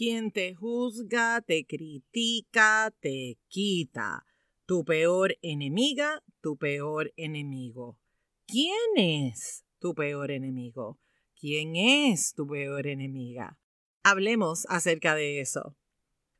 quien te juzga, te critica, te quita. Tu peor enemiga, tu peor enemigo. ¿Quién es tu peor enemigo? ¿Quién es tu peor enemiga? Hablemos acerca de eso.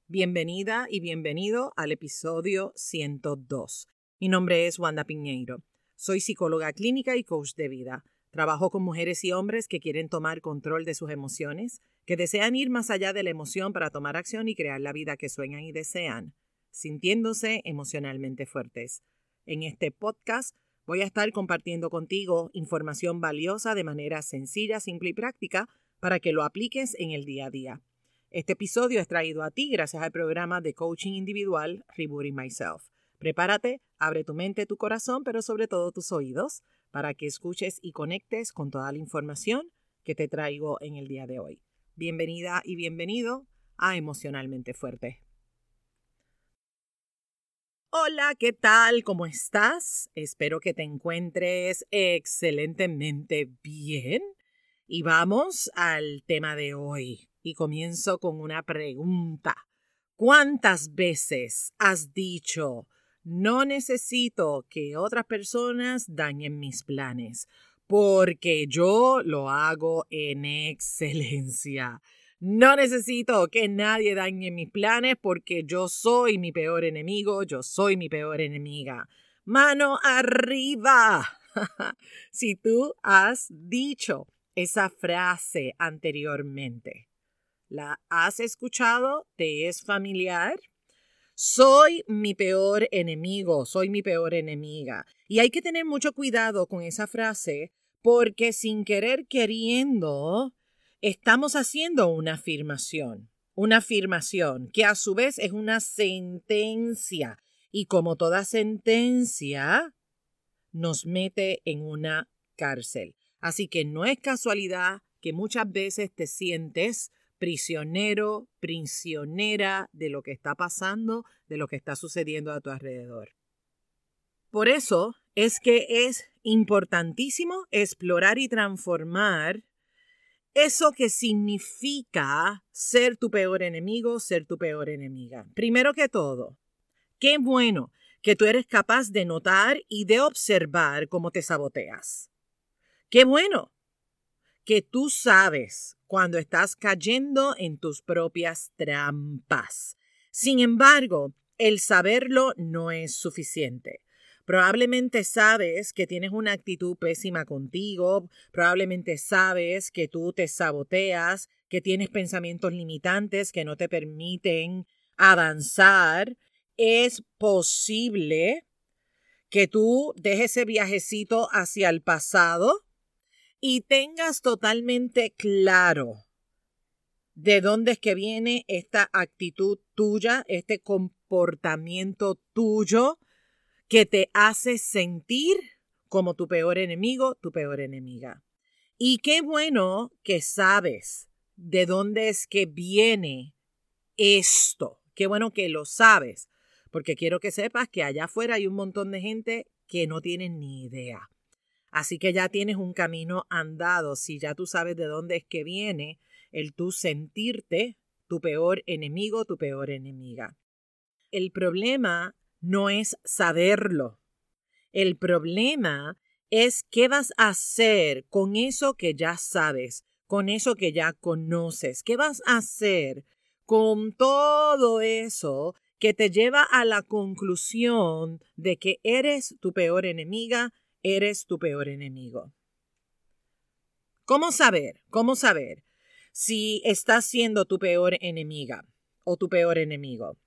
Bienvenida y bienvenido al episodio 102. Mi nombre es Wanda Piñeiro. Soy psicóloga clínica y coach de vida. Trabajo con mujeres y hombres que quieren tomar control de sus emociones, que desean ir más allá de la emoción para tomar acción y crear la vida que sueñan y desean, sintiéndose emocionalmente fuertes. En este podcast voy a estar compartiendo contigo información valiosa de manera sencilla, simple y práctica para que lo apliques en el día a día. Este episodio es traído a ti gracias al programa de coaching individual Rebooting Myself. Prepárate, abre tu mente, tu corazón, pero sobre todo tus oídos para que escuches y conectes con toda la información que te traigo en el día de hoy. Bienvenida y bienvenido a Emocionalmente Fuerte. Hola, ¿qué tal? ¿Cómo estás? Espero que te encuentres excelentemente bien. Y vamos al tema de hoy. Y comienzo con una pregunta. ¿Cuántas veces has dicho, no necesito que otras personas dañen mis planes, porque yo lo hago en excelencia. No necesito que nadie dañe mis planes porque yo soy mi peor enemigo, yo soy mi peor enemiga. Mano arriba. si tú has dicho esa frase anteriormente, ¿la has escuchado? ¿Te es familiar? Soy mi peor enemigo, soy mi peor enemiga. Y hay que tener mucho cuidado con esa frase porque sin querer queriendo estamos haciendo una afirmación, una afirmación que a su vez es una sentencia y como toda sentencia nos mete en una cárcel. Así que no es casualidad que muchas veces te sientes prisionero, prisionera de lo que está pasando, de lo que está sucediendo a tu alrededor. Por eso es que es importantísimo explorar y transformar eso que significa ser tu peor enemigo, ser tu peor enemiga. Primero que todo, qué bueno que tú eres capaz de notar y de observar cómo te saboteas. Qué bueno que tú sabes cuando estás cayendo en tus propias trampas. Sin embargo, el saberlo no es suficiente. Probablemente sabes que tienes una actitud pésima contigo, probablemente sabes que tú te saboteas, que tienes pensamientos limitantes que no te permiten avanzar. Es posible que tú dejes ese viajecito hacia el pasado y tengas totalmente claro de dónde es que viene esta actitud tuya, este comportamiento tuyo que te hace sentir como tu peor enemigo, tu peor enemiga. Y qué bueno que sabes de dónde es que viene esto. Qué bueno que lo sabes, porque quiero que sepas que allá afuera hay un montón de gente que no tienen ni idea. Así que ya tienes un camino andado, si ya tú sabes de dónde es que viene el tú sentirte tu peor enemigo, tu peor enemiga. El problema no es saberlo. El problema es qué vas a hacer con eso que ya sabes, con eso que ya conoces. ¿Qué vas a hacer con todo eso que te lleva a la conclusión de que eres tu peor enemiga, eres tu peor enemigo. ¿Cómo saber? ¿Cómo saber si estás siendo tu peor enemiga o tu peor enemigo?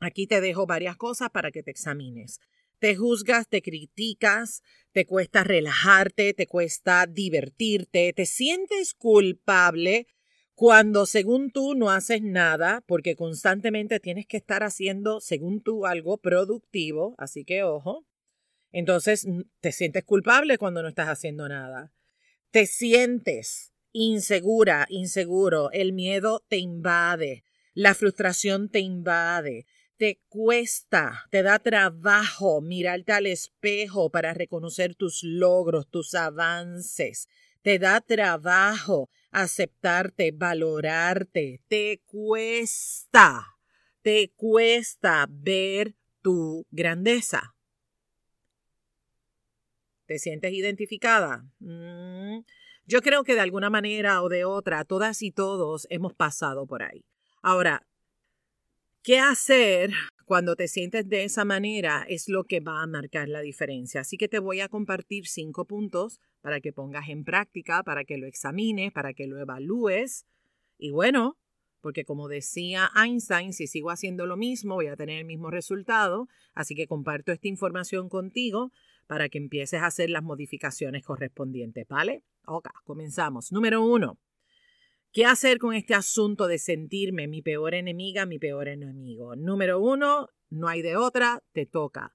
Aquí te dejo varias cosas para que te examines. Te juzgas, te criticas, te cuesta relajarte, te cuesta divertirte, te sientes culpable cuando según tú no haces nada, porque constantemente tienes que estar haciendo, según tú, algo productivo, así que ojo. Entonces, te sientes culpable cuando no estás haciendo nada. Te sientes insegura, inseguro. El miedo te invade. La frustración te invade. Te cuesta, te da trabajo mirarte al espejo para reconocer tus logros, tus avances. Te da trabajo aceptarte, valorarte. Te cuesta, te cuesta ver tu grandeza. ¿Te sientes identificada? Mm, yo creo que de alguna manera o de otra, todas y todos hemos pasado por ahí. Ahora, ¿qué hacer cuando te sientes de esa manera? Es lo que va a marcar la diferencia. Así que te voy a compartir cinco puntos para que pongas en práctica, para que lo examines, para que lo evalúes. Y bueno, porque como decía Einstein, si sigo haciendo lo mismo, voy a tener el mismo resultado. Así que comparto esta información contigo para que empieces a hacer las modificaciones correspondientes, ¿vale? Ok, comenzamos. Número uno. ¿Qué hacer con este asunto de sentirme mi peor enemiga, mi peor enemigo? Número uno, no hay de otra, te toca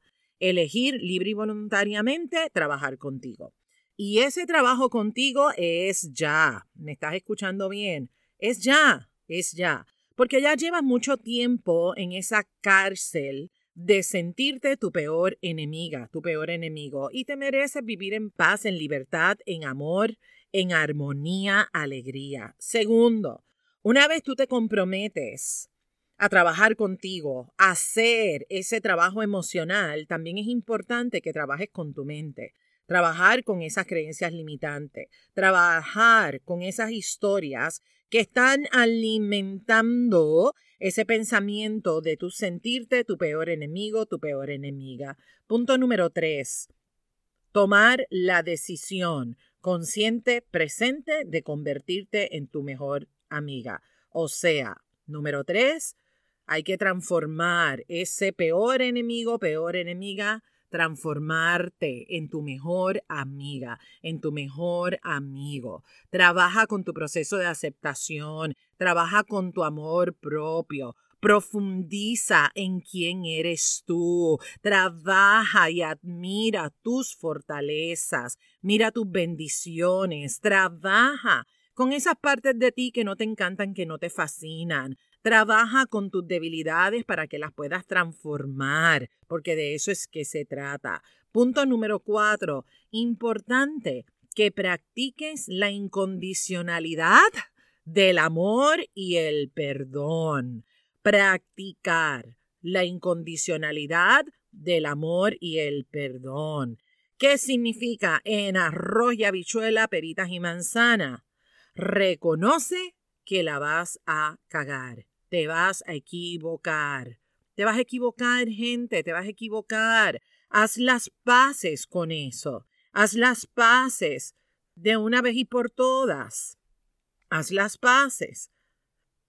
elegir libre y voluntariamente trabajar contigo. Y ese trabajo contigo es ya. ¿Me estás escuchando bien? Es ya, es ya. Porque ya llevas mucho tiempo en esa cárcel de sentirte tu peor enemiga, tu peor enemigo, y te mereces vivir en paz, en libertad, en amor, en armonía, alegría. Segundo, una vez tú te comprometes a trabajar contigo, a hacer ese trabajo emocional, también es importante que trabajes con tu mente. Trabajar con esas creencias limitantes, trabajar con esas historias que están alimentando ese pensamiento de tu sentirte tu peor enemigo, tu peor enemiga. Punto número tres, tomar la decisión consciente, presente de convertirte en tu mejor amiga. O sea, número tres, hay que transformar ese peor enemigo, peor enemiga, transformarte en tu mejor amiga, en tu mejor amigo. Trabaja con tu proceso de aceptación, trabaja con tu amor propio. Profundiza en quién eres tú. Trabaja y admira tus fortalezas. Mira tus bendiciones. Trabaja con esas partes de ti que no te encantan, que no te fascinan. Trabaja con tus debilidades para que las puedas transformar, porque de eso es que se trata. Punto número cuatro, importante que practiques la incondicionalidad del amor y el perdón. Practicar la incondicionalidad del amor y el perdón. ¿Qué significa en arroz y habichuela, peritas y manzana? Reconoce que la vas a cagar te vas a equivocar. Te vas a equivocar, gente, te vas a equivocar. Haz las paces con eso. Haz las paces de una vez y por todas. Haz las paces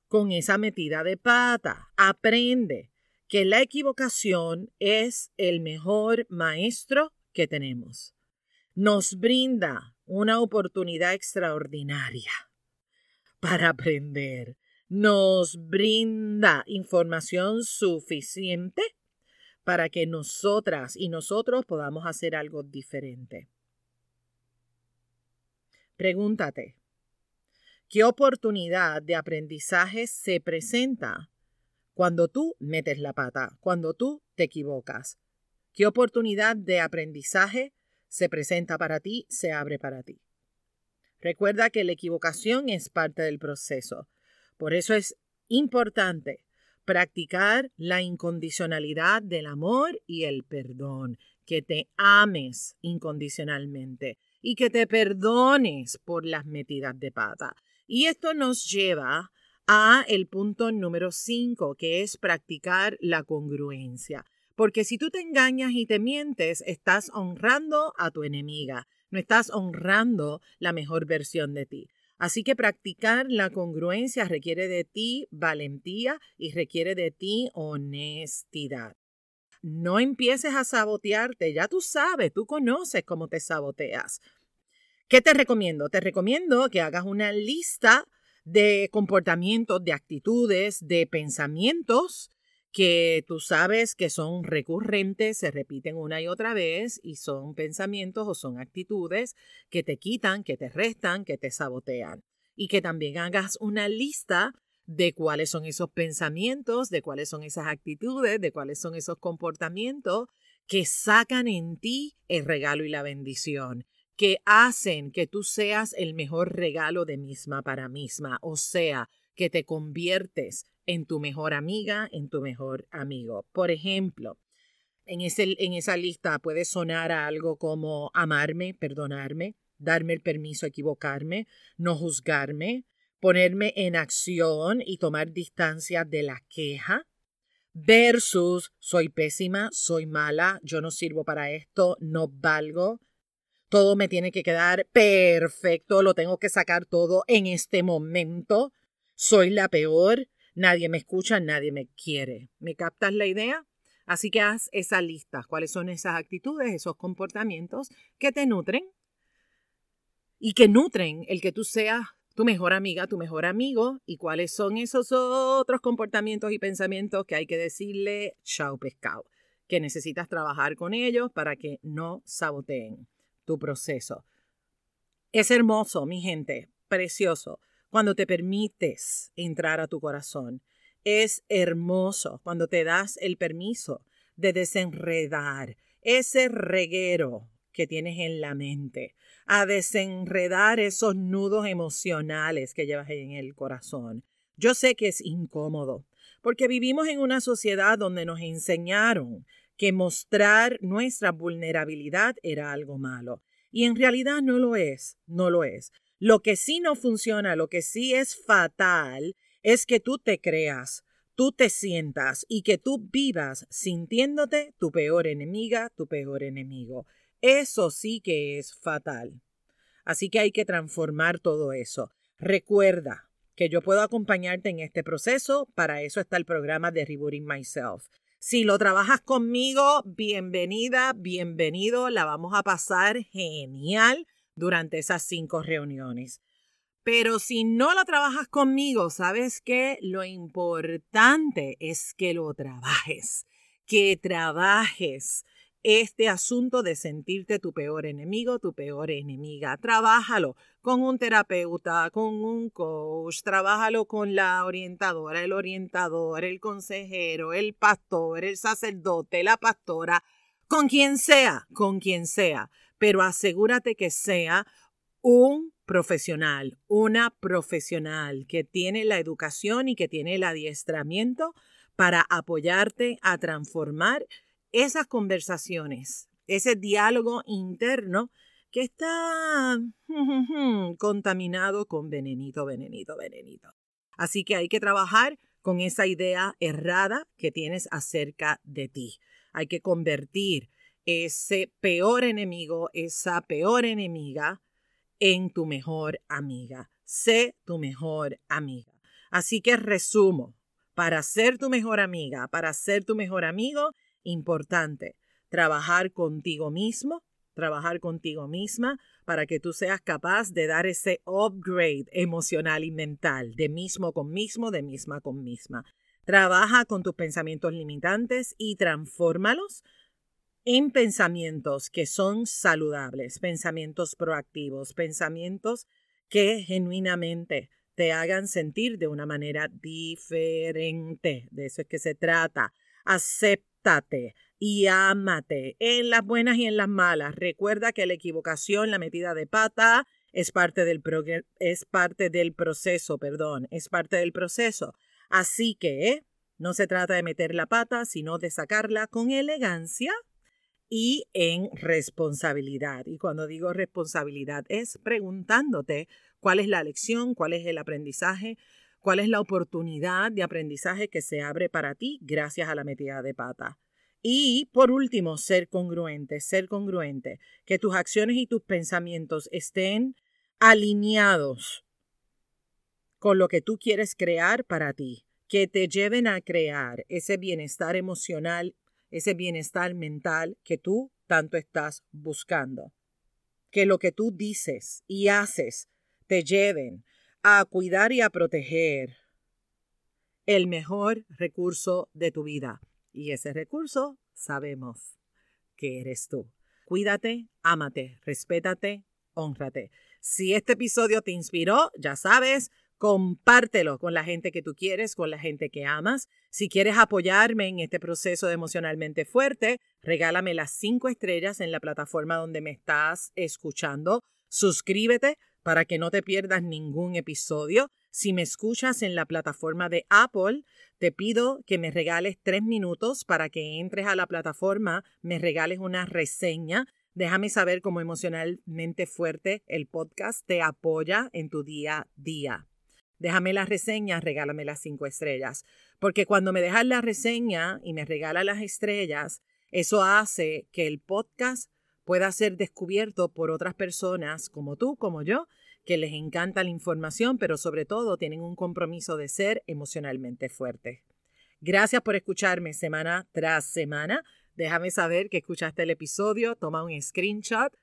con esa metida de pata. Aprende que la equivocación es el mejor maestro que tenemos. Nos brinda una oportunidad extraordinaria para aprender nos brinda información suficiente para que nosotras y nosotros podamos hacer algo diferente. Pregúntate, ¿qué oportunidad de aprendizaje se presenta cuando tú metes la pata, cuando tú te equivocas? ¿Qué oportunidad de aprendizaje se presenta para ti, se abre para ti? Recuerda que la equivocación es parte del proceso. Por eso es importante practicar la incondicionalidad del amor y el perdón, que te ames incondicionalmente y que te perdones por las metidas de pata. Y esto nos lleva a el punto número 5, que es practicar la congruencia. Porque si tú te engañas y te mientes, estás honrando a tu enemiga, no estás honrando la mejor versión de ti. Así que practicar la congruencia requiere de ti valentía y requiere de ti honestidad. No empieces a sabotearte, ya tú sabes, tú conoces cómo te saboteas. ¿Qué te recomiendo? Te recomiendo que hagas una lista de comportamientos, de actitudes, de pensamientos que tú sabes que son recurrentes, se repiten una y otra vez y son pensamientos o son actitudes que te quitan, que te restan, que te sabotean. Y que también hagas una lista de cuáles son esos pensamientos, de cuáles son esas actitudes, de cuáles son esos comportamientos que sacan en ti el regalo y la bendición, que hacen que tú seas el mejor regalo de misma para misma, o sea, que te conviertes en tu mejor amiga, en tu mejor amigo. Por ejemplo, en, ese, en esa lista puede sonar algo como amarme, perdonarme, darme el permiso a equivocarme, no juzgarme, ponerme en acción y tomar distancia de la queja, versus soy pésima, soy mala, yo no sirvo para esto, no valgo, todo me tiene que quedar perfecto, lo tengo que sacar todo en este momento, soy la peor, nadie me escucha, nadie me quiere. ¿Me captas la idea? Así que haz esa lista, cuáles son esas actitudes, esos comportamientos que te nutren y que nutren el que tú seas tu mejor amiga, tu mejor amigo, y cuáles son esos otros comportamientos y pensamientos que hay que decirle chao pescado, que necesitas trabajar con ellos para que no saboteen tu proceso. Es hermoso, mi gente, precioso, cuando te permites entrar a tu corazón. Es hermoso cuando te das el permiso de desenredar ese reguero que tienes en la mente, a desenredar esos nudos emocionales que llevas en el corazón. Yo sé que es incómodo, porque vivimos en una sociedad donde nos enseñaron que mostrar nuestra vulnerabilidad era algo malo. Y en realidad no lo es, no lo es. Lo que sí no funciona, lo que sí es fatal, es que tú te creas, tú te sientas y que tú vivas sintiéndote tu peor enemiga, tu peor enemigo. Eso sí que es fatal. Así que hay que transformar todo eso. Recuerda que yo puedo acompañarte en este proceso, para eso está el programa de Rebooting Myself. Si lo trabajas conmigo, bienvenida, bienvenido, la vamos a pasar genial durante esas cinco reuniones. Pero si no lo trabajas conmigo, sabes que lo importante es que lo trabajes, que trabajes este asunto de sentirte tu peor enemigo, tu peor enemiga. Trabájalo con un terapeuta, con un coach, trabájalo con la orientadora, el orientador, el consejero, el pastor, el sacerdote, la pastora, con quien sea, con quien sea. Pero asegúrate que sea un profesional, una profesional que tiene la educación y que tiene el adiestramiento para apoyarte a transformar esas conversaciones, ese diálogo interno que está contaminado con venenito, venenito, venenito. Así que hay que trabajar con esa idea errada que tienes acerca de ti. Hay que convertir ese peor enemigo, esa peor enemiga, en tu mejor amiga. Sé tu mejor amiga. Así que resumo, para ser tu mejor amiga, para ser tu mejor amigo, importante, trabajar contigo mismo, trabajar contigo misma para que tú seas capaz de dar ese upgrade emocional y mental, de mismo con mismo, de misma con misma. Trabaja con tus pensamientos limitantes y transfórmalos en pensamientos que son saludables, pensamientos proactivos, pensamientos que genuinamente te hagan sentir de una manera diferente. De eso es que se trata. Acepta y ámate en las buenas y en las malas. Recuerda que la equivocación, la metida de pata, es parte del, es parte del proceso, perdón, es parte del proceso. Así que no se trata de meter la pata, sino de sacarla con elegancia y en responsabilidad. Y cuando digo responsabilidad es preguntándote cuál es la lección, cuál es el aprendizaje, cuál es la oportunidad de aprendizaje que se abre para ti gracias a la metida de pata. Y por último, ser congruente, ser congruente, que tus acciones y tus pensamientos estén alineados con lo que tú quieres crear para ti, que te lleven a crear ese bienestar emocional, ese bienestar mental que tú tanto estás buscando. Que lo que tú dices y haces te lleven a cuidar y a proteger el mejor recurso de tu vida. Y ese recurso sabemos que eres tú. Cuídate, ámate, respétate, honrate. Si este episodio te inspiró, ya sabes, Compártelo con la gente que tú quieres, con la gente que amas. Si quieres apoyarme en este proceso de emocionalmente fuerte, regálame las cinco estrellas en la plataforma donde me estás escuchando. Suscríbete para que no te pierdas ningún episodio. Si me escuchas en la plataforma de Apple, te pido que me regales tres minutos para que entres a la plataforma, me regales una reseña. Déjame saber cómo emocionalmente fuerte el podcast te apoya en tu día a día. Déjame la reseña, regálame las cinco estrellas. Porque cuando me dejas la reseña y me regalas las estrellas, eso hace que el podcast pueda ser descubierto por otras personas como tú, como yo, que les encanta la información, pero sobre todo tienen un compromiso de ser emocionalmente fuertes. Gracias por escucharme semana tras semana. Déjame saber que escuchaste el episodio, toma un screenshot,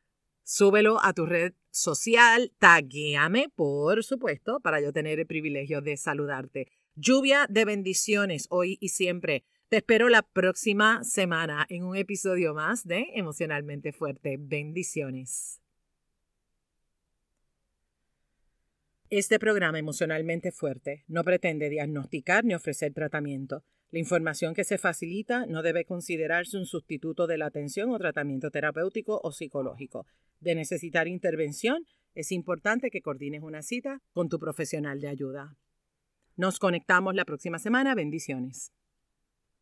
súbelo a tu red social, taguéame, por supuesto, para yo tener el privilegio de saludarte. Lluvia de bendiciones hoy y siempre. Te espero la próxima semana en un episodio más de Emocionalmente Fuerte. Bendiciones. Este programa emocionalmente fuerte no pretende diagnosticar ni ofrecer tratamiento. La información que se facilita no debe considerarse un sustituto de la atención o tratamiento terapéutico o psicológico. De necesitar intervención, es importante que coordines una cita con tu profesional de ayuda. Nos conectamos la próxima semana. Bendiciones.